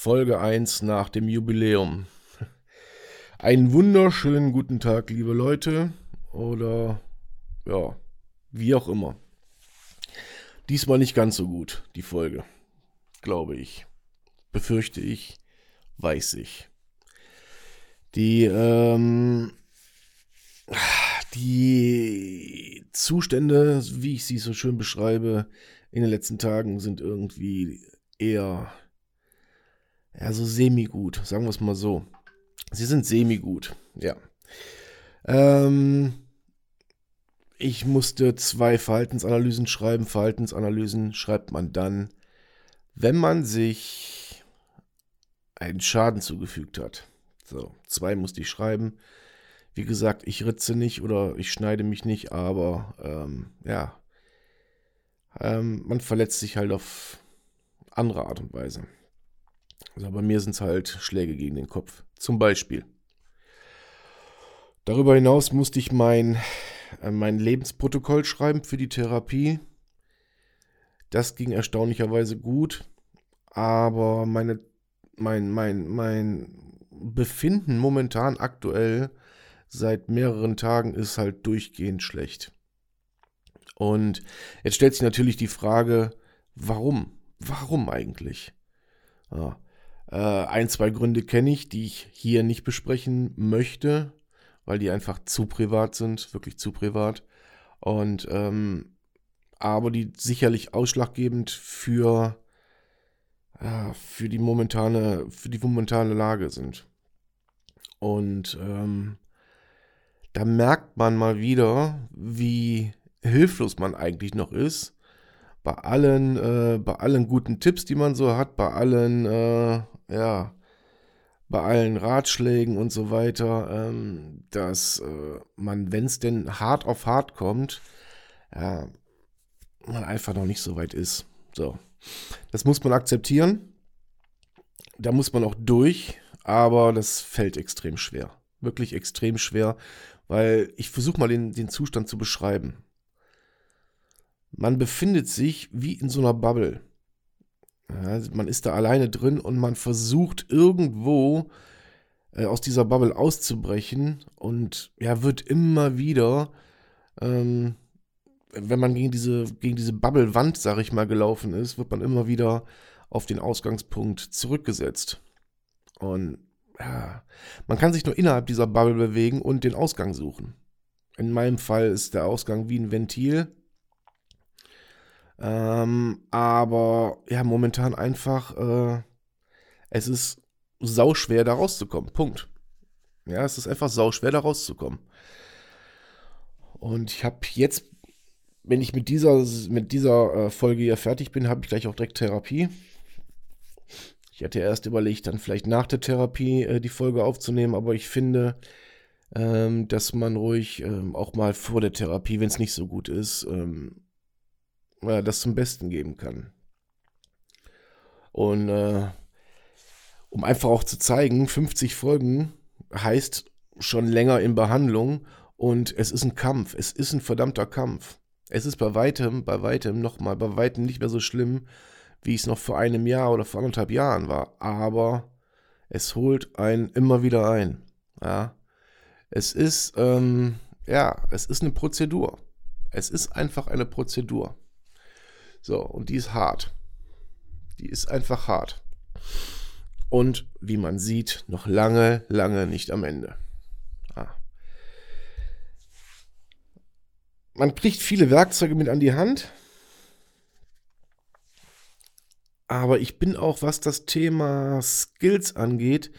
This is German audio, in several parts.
Folge 1 nach dem Jubiläum. Einen wunderschönen guten Tag, liebe Leute. Oder ja, wie auch immer. Diesmal nicht ganz so gut, die Folge. Glaube ich. Befürchte ich. Weiß ich. Die, ähm, die Zustände, wie ich sie so schön beschreibe, in den letzten Tagen sind irgendwie eher ja, so semi-gut, sagen wir es mal so. Sie sind semi-gut, ja. Ähm, ich musste zwei Verhaltensanalysen schreiben. Verhaltensanalysen schreibt man dann, wenn man sich einen Schaden zugefügt hat. So, zwei musste ich schreiben. Wie gesagt, ich ritze nicht oder ich schneide mich nicht, aber ähm, ja, ähm, man verletzt sich halt auf andere Art und Weise. Also bei mir sind es halt Schläge gegen den Kopf. Zum Beispiel. Darüber hinaus musste ich mein, äh, mein Lebensprotokoll schreiben für die Therapie. Das ging erstaunlicherweise gut, aber meine, mein, mein, mein Befinden momentan aktuell seit mehreren Tagen ist halt durchgehend schlecht. Und jetzt stellt sich natürlich die Frage, warum? Warum eigentlich? Ja. Äh, ein, zwei Gründe kenne ich, die ich hier nicht besprechen möchte, weil die einfach zu privat sind, wirklich zu privat. Und ähm, aber die sicherlich ausschlaggebend für, ja, für die momentane, für die momentane Lage sind. Und ähm, da merkt man mal wieder, wie hilflos man eigentlich noch ist. Bei allen, äh, bei allen guten Tipps, die man so hat, bei allen äh, ja, bei allen Ratschlägen und so weiter, ähm, dass äh, man, wenn es denn hart auf hart kommt, ja, man einfach noch nicht so weit ist. So. Das muss man akzeptieren. Da muss man auch durch, aber das fällt extrem schwer. Wirklich extrem schwer, weil ich versuche mal den, den Zustand zu beschreiben. Man befindet sich wie in so einer Bubble. Ja, man ist da alleine drin und man versucht irgendwo äh, aus dieser Bubble auszubrechen und ja, wird immer wieder, ähm, wenn man gegen diese, gegen diese Bubble-Wand, sag ich mal, gelaufen ist, wird man immer wieder auf den Ausgangspunkt zurückgesetzt. Und ja, man kann sich nur innerhalb dieser Bubble bewegen und den Ausgang suchen. In meinem Fall ist der Ausgang wie ein Ventil ähm, aber ja, momentan einfach, äh, es ist sauschwer da rauszukommen. Punkt. Ja, es ist einfach sauschwer da rauszukommen. Und ich habe jetzt, wenn ich mit dieser, mit dieser äh, Folge hier fertig bin, habe ich gleich auch direkt Therapie. Ich hatte erst überlegt, dann vielleicht nach der Therapie äh, die Folge aufzunehmen, aber ich finde, ähm, dass man ruhig ähm, auch mal vor der Therapie, wenn es nicht so gut ist, ähm, äh, das zum Besten geben kann. Und äh, um einfach auch zu zeigen, 50 Folgen heißt schon länger in Behandlung und es ist ein Kampf, es ist ein verdammter Kampf. Es ist bei weitem, bei weitem nochmal, bei weitem nicht mehr so schlimm, wie es noch vor einem Jahr oder vor anderthalb Jahren war. Aber es holt einen immer wieder ein. Ja. Es ist, ähm, ja, es ist eine Prozedur. Es ist einfach eine Prozedur. So, und die ist hart. Die ist einfach hart. Und wie man sieht, noch lange, lange nicht am Ende. Ah. Man kriegt viele Werkzeuge mit an die Hand. Aber ich bin auch, was das Thema Skills angeht,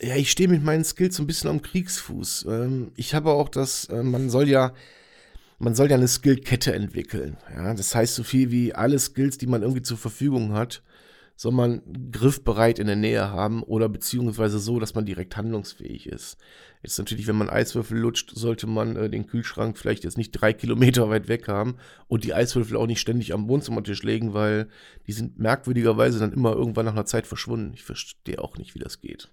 ja, ich stehe mit meinen Skills so ein bisschen am Kriegsfuß. Ähm, ich habe auch das, äh, man soll ja man soll ja eine Skillkette entwickeln. Ja? Das heißt, so viel wie alle Skills, die man irgendwie zur Verfügung hat, soll man griffbereit in der Nähe haben oder beziehungsweise so, dass man direkt handlungsfähig ist. Jetzt natürlich, wenn man Eiswürfel lutscht, sollte man äh, den Kühlschrank vielleicht jetzt nicht drei Kilometer weit weg haben und die Eiswürfel auch nicht ständig am Wohnzimmertisch legen, weil die sind merkwürdigerweise dann immer irgendwann nach einer Zeit verschwunden. Ich verstehe auch nicht, wie das geht.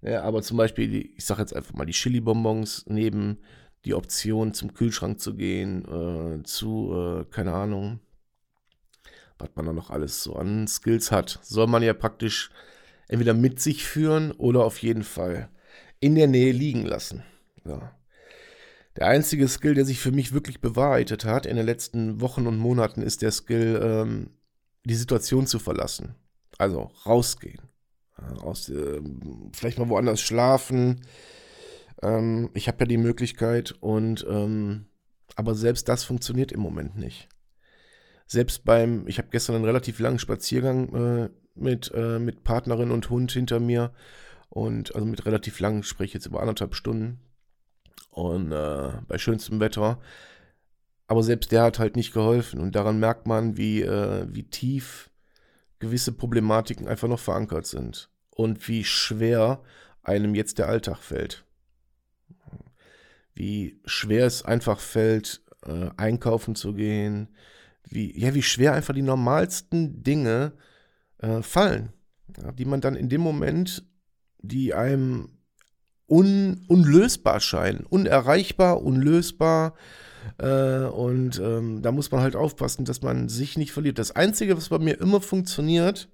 Ja, aber zum Beispiel, ich sage jetzt einfach mal, die Chili-Bonbons neben die Option zum Kühlschrank zu gehen, äh, zu, äh, keine Ahnung, was man da noch alles so an Skills hat, soll man ja praktisch entweder mit sich führen oder auf jeden Fall in der Nähe liegen lassen. Ja. Der einzige Skill, der sich für mich wirklich bewahrheitet hat in den letzten Wochen und Monaten, ist der Skill, ähm, die Situation zu verlassen. Also rausgehen. Aus, äh, vielleicht mal woanders schlafen. Ähm, ich habe ja die Möglichkeit und ähm, aber selbst das funktioniert im Moment nicht selbst beim, ich habe gestern einen relativ langen Spaziergang äh, mit, äh, mit Partnerin und Hund hinter mir und also mit relativ lang, spreche jetzt über anderthalb Stunden und äh, bei schönstem Wetter. Aber selbst der hat halt nicht geholfen und daran merkt man, wie, äh, wie tief gewisse Problematiken einfach noch verankert sind und wie schwer einem jetzt der Alltag fällt. Wie schwer es einfach fällt, äh, einkaufen zu gehen, wie, ja, wie schwer einfach die normalsten Dinge äh, fallen, ja, die man dann in dem Moment, die einem un, unlösbar scheinen, unerreichbar, unlösbar. Äh, und ähm, da muss man halt aufpassen, dass man sich nicht verliert. Das Einzige, was bei mir immer funktioniert,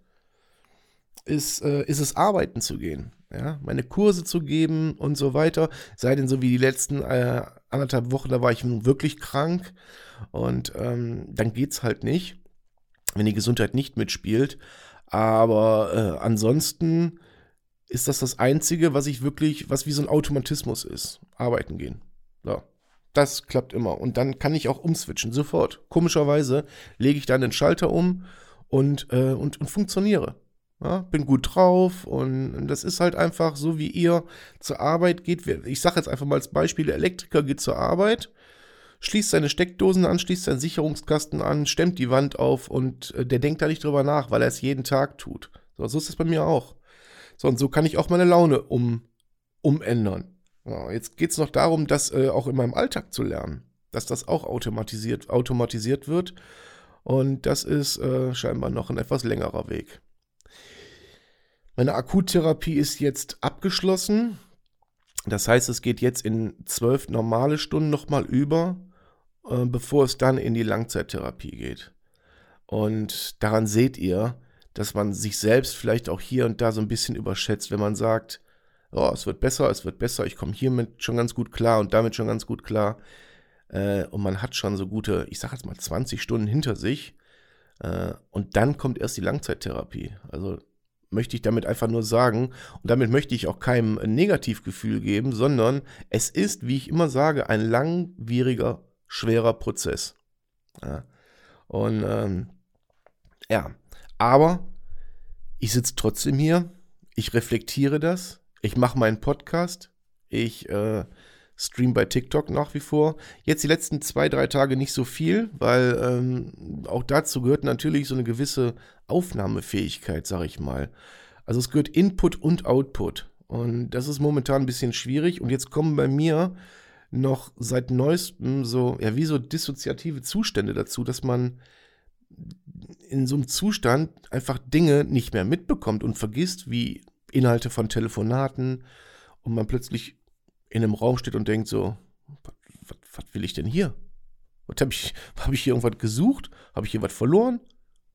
ist, äh, ist es arbeiten zu gehen. Ja, meine Kurse zu geben und so weiter. Sei denn so wie die letzten äh, anderthalb Wochen, da war ich wirklich krank und ähm, dann es halt nicht, wenn die Gesundheit nicht mitspielt. Aber äh, ansonsten ist das das Einzige, was ich wirklich, was wie so ein Automatismus ist. Arbeiten gehen. So. Das klappt immer. Und dann kann ich auch umswitchen, sofort. Komischerweise lege ich dann den Schalter um und, äh, und, und funktioniere. Ja, bin gut drauf und das ist halt einfach so, wie ihr zur Arbeit geht. Ich sage jetzt einfach mal als Beispiel, der Elektriker geht zur Arbeit schließt seine Steckdosen an, schließt seinen Sicherungskasten an, stemmt die Wand auf und äh, der denkt da nicht drüber nach, weil er es jeden Tag tut. So, so ist es bei mir auch. So, und so kann ich auch meine Laune um, umändern. Ja, jetzt geht es noch darum, das äh, auch in meinem Alltag zu lernen. Dass das auch automatisiert, automatisiert wird. Und das ist äh, scheinbar noch ein etwas längerer Weg. Meine Akuttherapie ist jetzt abgeschlossen. Das heißt, es geht jetzt in zwölf normale Stunden nochmal über, äh, bevor es dann in die Langzeittherapie geht. Und daran seht ihr, dass man sich selbst vielleicht auch hier und da so ein bisschen überschätzt, wenn man sagt, oh, es wird besser, es wird besser, ich komme hiermit schon ganz gut klar und damit schon ganz gut klar. Äh, und man hat schon so gute, ich sage jetzt mal 20 Stunden hinter sich. Äh, und dann kommt erst die Langzeittherapie. Also möchte ich damit einfach nur sagen. Und damit möchte ich auch keinem Negativgefühl geben, sondern es ist, wie ich immer sage, ein langwieriger, schwerer Prozess. Ja. Und ähm, ja, aber ich sitze trotzdem hier, ich reflektiere das, ich mache meinen Podcast, ich äh, stream bei TikTok nach wie vor. Jetzt die letzten zwei, drei Tage nicht so viel, weil ähm, auch dazu gehört natürlich so eine gewisse Aufnahmefähigkeit, sag ich mal. Also es gehört Input und Output. Und das ist momentan ein bisschen schwierig. Und jetzt kommen bei mir noch seit neuestem so, ja, wie so dissoziative Zustände dazu, dass man in so einem Zustand einfach Dinge nicht mehr mitbekommt und vergisst, wie Inhalte von Telefonaten und man plötzlich in einem Raum steht und denkt so, was will ich denn hier? Habe ich, hab ich hier irgendwas gesucht? Habe ich hier was verloren?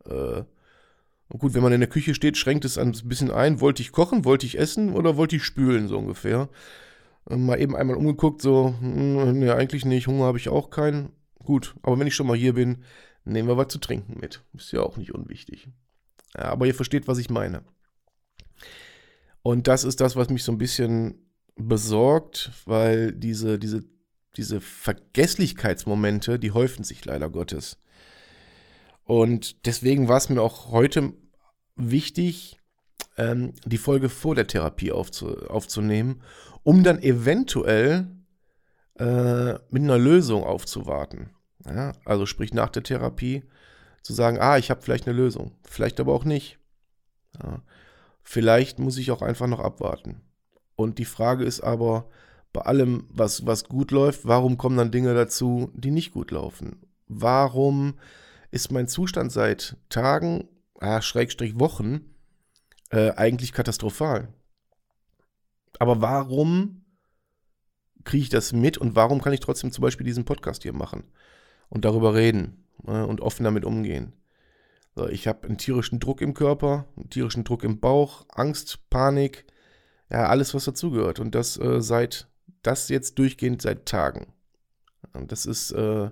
Äh, und gut, wenn man in der Küche steht, schränkt es ein bisschen ein. Wollte ich kochen, wollte ich essen oder wollte ich spülen, so ungefähr. Und mal eben einmal umgeguckt, so, hm, ne, eigentlich nicht, Hunger habe ich auch keinen. Gut, aber wenn ich schon mal hier bin, nehmen wir was zu trinken mit. Ist ja auch nicht unwichtig. Ja, aber ihr versteht, was ich meine. Und das ist das, was mich so ein bisschen besorgt, weil diese, diese, diese Vergesslichkeitsmomente, die häufen sich leider Gottes. Und deswegen war es mir auch heute wichtig, ähm, die Folge vor der Therapie aufzu aufzunehmen, um dann eventuell äh, mit einer Lösung aufzuwarten. Ja, also sprich nach der Therapie zu sagen, ah, ich habe vielleicht eine Lösung, vielleicht aber auch nicht. Ja. Vielleicht muss ich auch einfach noch abwarten. Und die Frage ist aber, bei allem, was, was gut läuft, warum kommen dann Dinge dazu, die nicht gut laufen? Warum ist mein Zustand seit Tagen, ah, Schrägstrich Wochen, äh, eigentlich katastrophal? Aber warum kriege ich das mit und warum kann ich trotzdem zum Beispiel diesen Podcast hier machen und darüber reden äh, und offen damit umgehen? So, ich habe einen tierischen Druck im Körper, einen tierischen Druck im Bauch, Angst, Panik, ja, alles, was dazugehört. Und das äh, seit, das jetzt durchgehend seit Tagen. Und das ist, äh,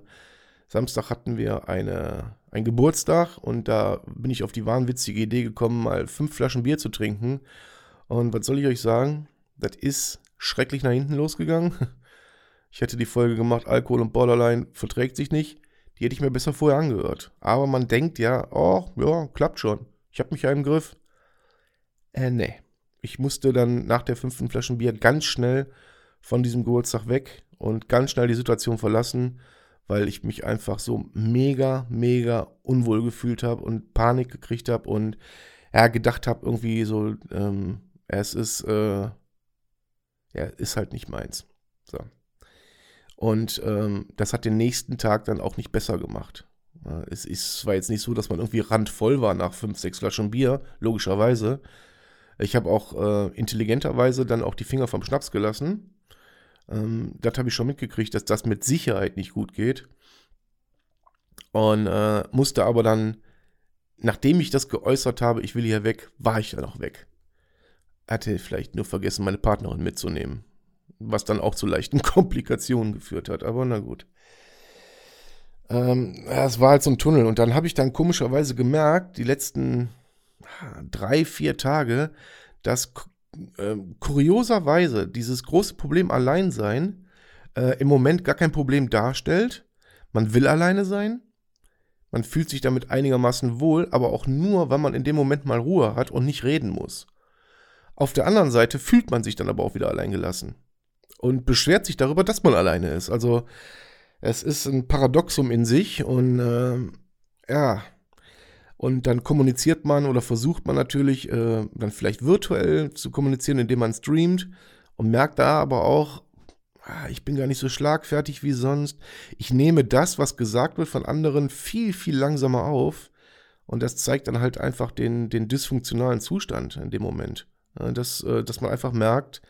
Samstag hatten wir eine, einen Geburtstag und da bin ich auf die wahnwitzige Idee gekommen, mal fünf Flaschen Bier zu trinken. Und was soll ich euch sagen? Das ist schrecklich nach hinten losgegangen. Ich hätte die Folge gemacht, Alkohol und Borderline verträgt sich nicht. Die hätte ich mir besser vorher angehört. Aber man denkt ja, oh, ja, klappt schon. Ich habe mich ja im Griff. Äh, nee. Ich musste dann nach der fünften Flasche Bier ganz schnell von diesem Geburtstag weg und ganz schnell die Situation verlassen, weil ich mich einfach so mega, mega unwohl gefühlt habe und Panik gekriegt habe und ja, gedacht habe, irgendwie so, ähm, es ist, äh, ja, ist halt nicht meins. So. Und ähm, das hat den nächsten Tag dann auch nicht besser gemacht. Es ist, war jetzt nicht so, dass man irgendwie randvoll war nach fünf, sechs Flaschen Bier, logischerweise. Ich habe auch äh, intelligenterweise dann auch die Finger vom Schnaps gelassen. Ähm, das habe ich schon mitgekriegt, dass das mit Sicherheit nicht gut geht. Und äh, musste aber dann, nachdem ich das geäußert habe, ich will hier weg, war ich dann auch weg. Hatte vielleicht nur vergessen, meine Partnerin mitzunehmen was dann auch zu leichten Komplikationen geführt hat. Aber na gut. Ähm, es war halt so ein Tunnel. Und dann habe ich dann komischerweise gemerkt, die letzten drei, vier Tage, dass äh, kurioserweise dieses große Problem Alleinsein äh, im Moment gar kein Problem darstellt. Man will alleine sein. Man fühlt sich damit einigermaßen wohl, aber auch nur, weil man in dem Moment mal Ruhe hat und nicht reden muss. Auf der anderen Seite fühlt man sich dann aber auch wieder alleingelassen und beschwert sich darüber, dass man alleine ist. Also es ist ein Paradoxum in sich und äh, ja, und dann kommuniziert man oder versucht man natürlich äh, dann vielleicht virtuell zu kommunizieren, indem man streamt und merkt da aber auch, ah, ich bin gar nicht so schlagfertig wie sonst. Ich nehme das, was gesagt wird von anderen, viel, viel langsamer auf. Und das zeigt dann halt einfach den, den dysfunktionalen Zustand in dem Moment. dass, äh, dass man einfach merkt,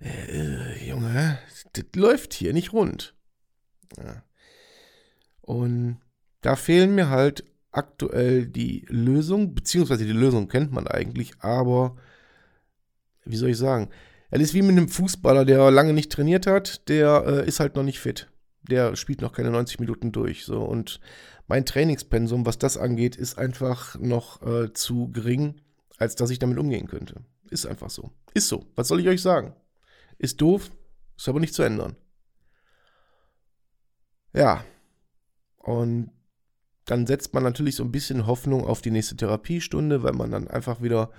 äh, Junge, das läuft hier nicht rund. Ja. Und da fehlen mir halt aktuell die Lösung, beziehungsweise die Lösung kennt man eigentlich, aber wie soll ich sagen? Es ist wie mit einem Fußballer, der lange nicht trainiert hat, der äh, ist halt noch nicht fit. Der spielt noch keine 90 Minuten durch. So. Und mein Trainingspensum, was das angeht, ist einfach noch äh, zu gering, als dass ich damit umgehen könnte. Ist einfach so. Ist so. Was soll ich euch sagen? Ist doof, ist aber nicht zu ändern. Ja. Und dann setzt man natürlich so ein bisschen Hoffnung auf die nächste Therapiestunde, weil man dann einfach wieder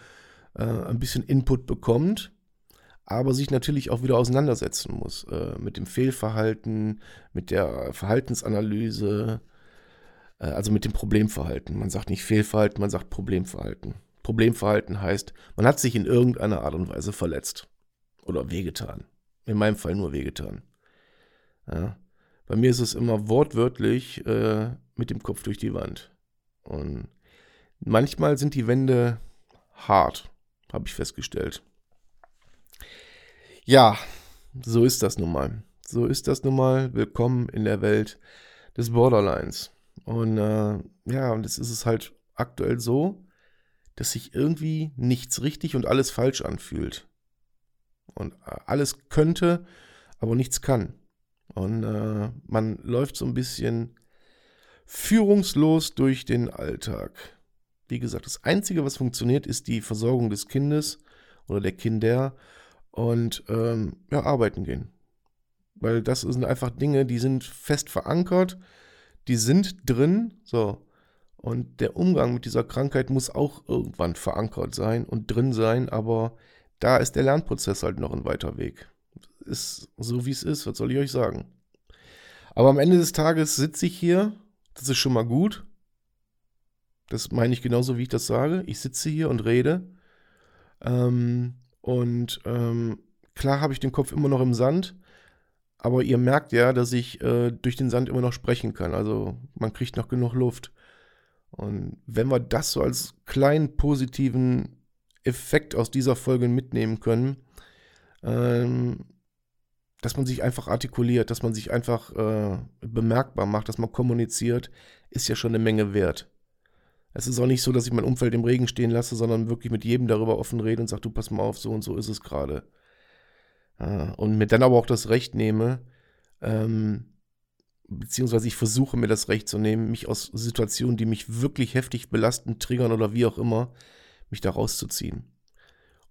äh, ein bisschen Input bekommt, aber sich natürlich auch wieder auseinandersetzen muss äh, mit dem Fehlverhalten, mit der Verhaltensanalyse, äh, also mit dem Problemverhalten. Man sagt nicht Fehlverhalten, man sagt Problemverhalten. Problemverhalten heißt, man hat sich in irgendeiner Art und Weise verletzt. Oder wehgetan. In meinem Fall nur wehgetan. Ja. Bei mir ist es immer wortwörtlich äh, mit dem Kopf durch die Wand. Und manchmal sind die Wände hart, habe ich festgestellt. Ja, so ist das nun mal. So ist das nun mal. Willkommen in der Welt des Borderlines. Und äh, ja, und jetzt ist es halt aktuell so, dass sich irgendwie nichts richtig und alles falsch anfühlt. Und äh, alles könnte, aber nichts kann. Und äh, man läuft so ein bisschen führungslos durch den Alltag. Wie gesagt, das Einzige, was funktioniert, ist die Versorgung des Kindes oder der Kinder und ähm, ja, arbeiten gehen. Weil das sind einfach Dinge, die sind fest verankert, die sind drin, so. Und der Umgang mit dieser Krankheit muss auch irgendwann verankert sein und drin sein, aber da ist der Lernprozess halt noch ein weiter Weg. Ist so, wie es ist, was soll ich euch sagen? Aber am Ende des Tages sitze ich hier, das ist schon mal gut. Das meine ich genauso, wie ich das sage. Ich sitze hier und rede. Ähm, und ähm, klar habe ich den Kopf immer noch im Sand, aber ihr merkt ja, dass ich äh, durch den Sand immer noch sprechen kann. Also man kriegt noch genug Luft. Und wenn wir das so als kleinen positiven Effekt aus dieser Folge mitnehmen können, ähm, dass man sich einfach artikuliert, dass man sich einfach äh, bemerkbar macht, dass man kommuniziert, ist ja schon eine Menge wert. Es ist auch nicht so, dass ich mein Umfeld im Regen stehen lasse, sondern wirklich mit jedem darüber offen rede und sage, du pass mal auf, so und so ist es gerade. Ja, und mir dann aber auch das Recht nehme, ähm, beziehungsweise ich versuche mir das Recht zu nehmen, mich aus Situationen, die mich wirklich heftig belasten, triggern oder wie auch immer, mich da rauszuziehen.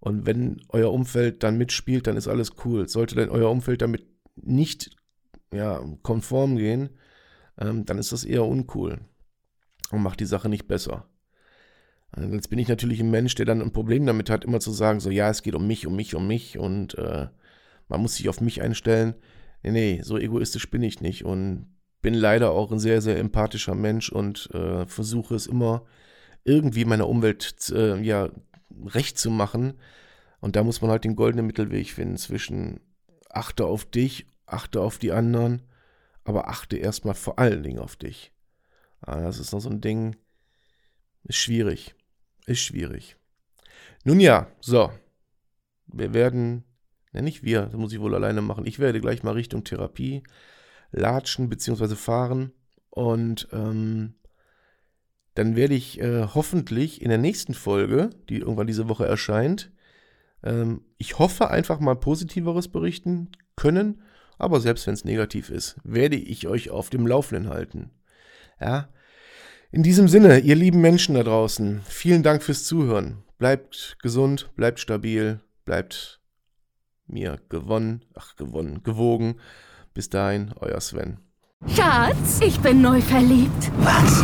Und wenn euer Umfeld dann mitspielt, dann ist alles cool. Sollte denn euer Umfeld damit nicht ja, konform gehen, ähm, dann ist das eher uncool und macht die Sache nicht besser. Und jetzt bin ich natürlich ein Mensch, der dann ein Problem damit hat, immer zu sagen, so ja, es geht um mich, um mich, um mich und äh, man muss sich auf mich einstellen. Nee, nee, so egoistisch bin ich nicht und bin leider auch ein sehr, sehr empathischer Mensch und äh, versuche es immer irgendwie meiner Umwelt äh, ja, recht zu machen. Und da muss man halt den goldenen Mittelweg finden zwischen achte auf dich, achte auf die anderen, aber achte erstmal vor allen Dingen auf dich. Ah, das ist noch so ein Ding, ist schwierig, ist schwierig. Nun ja, so, wir werden, ne, nicht wir, das muss ich wohl alleine machen, ich werde gleich mal Richtung Therapie latschen bzw. fahren und ähm, dann werde ich äh, hoffentlich in der nächsten Folge, die irgendwann diese Woche erscheint, ähm, ich hoffe einfach mal positiveres berichten können, aber selbst wenn es negativ ist, werde ich euch auf dem Laufenden halten. Ja. In diesem Sinne, ihr lieben Menschen da draußen, vielen Dank fürs Zuhören. Bleibt gesund, bleibt stabil, bleibt mir gewonnen, ach gewonnen, gewogen. Bis dahin, euer Sven. Schatz, ich bin neu verliebt. Was?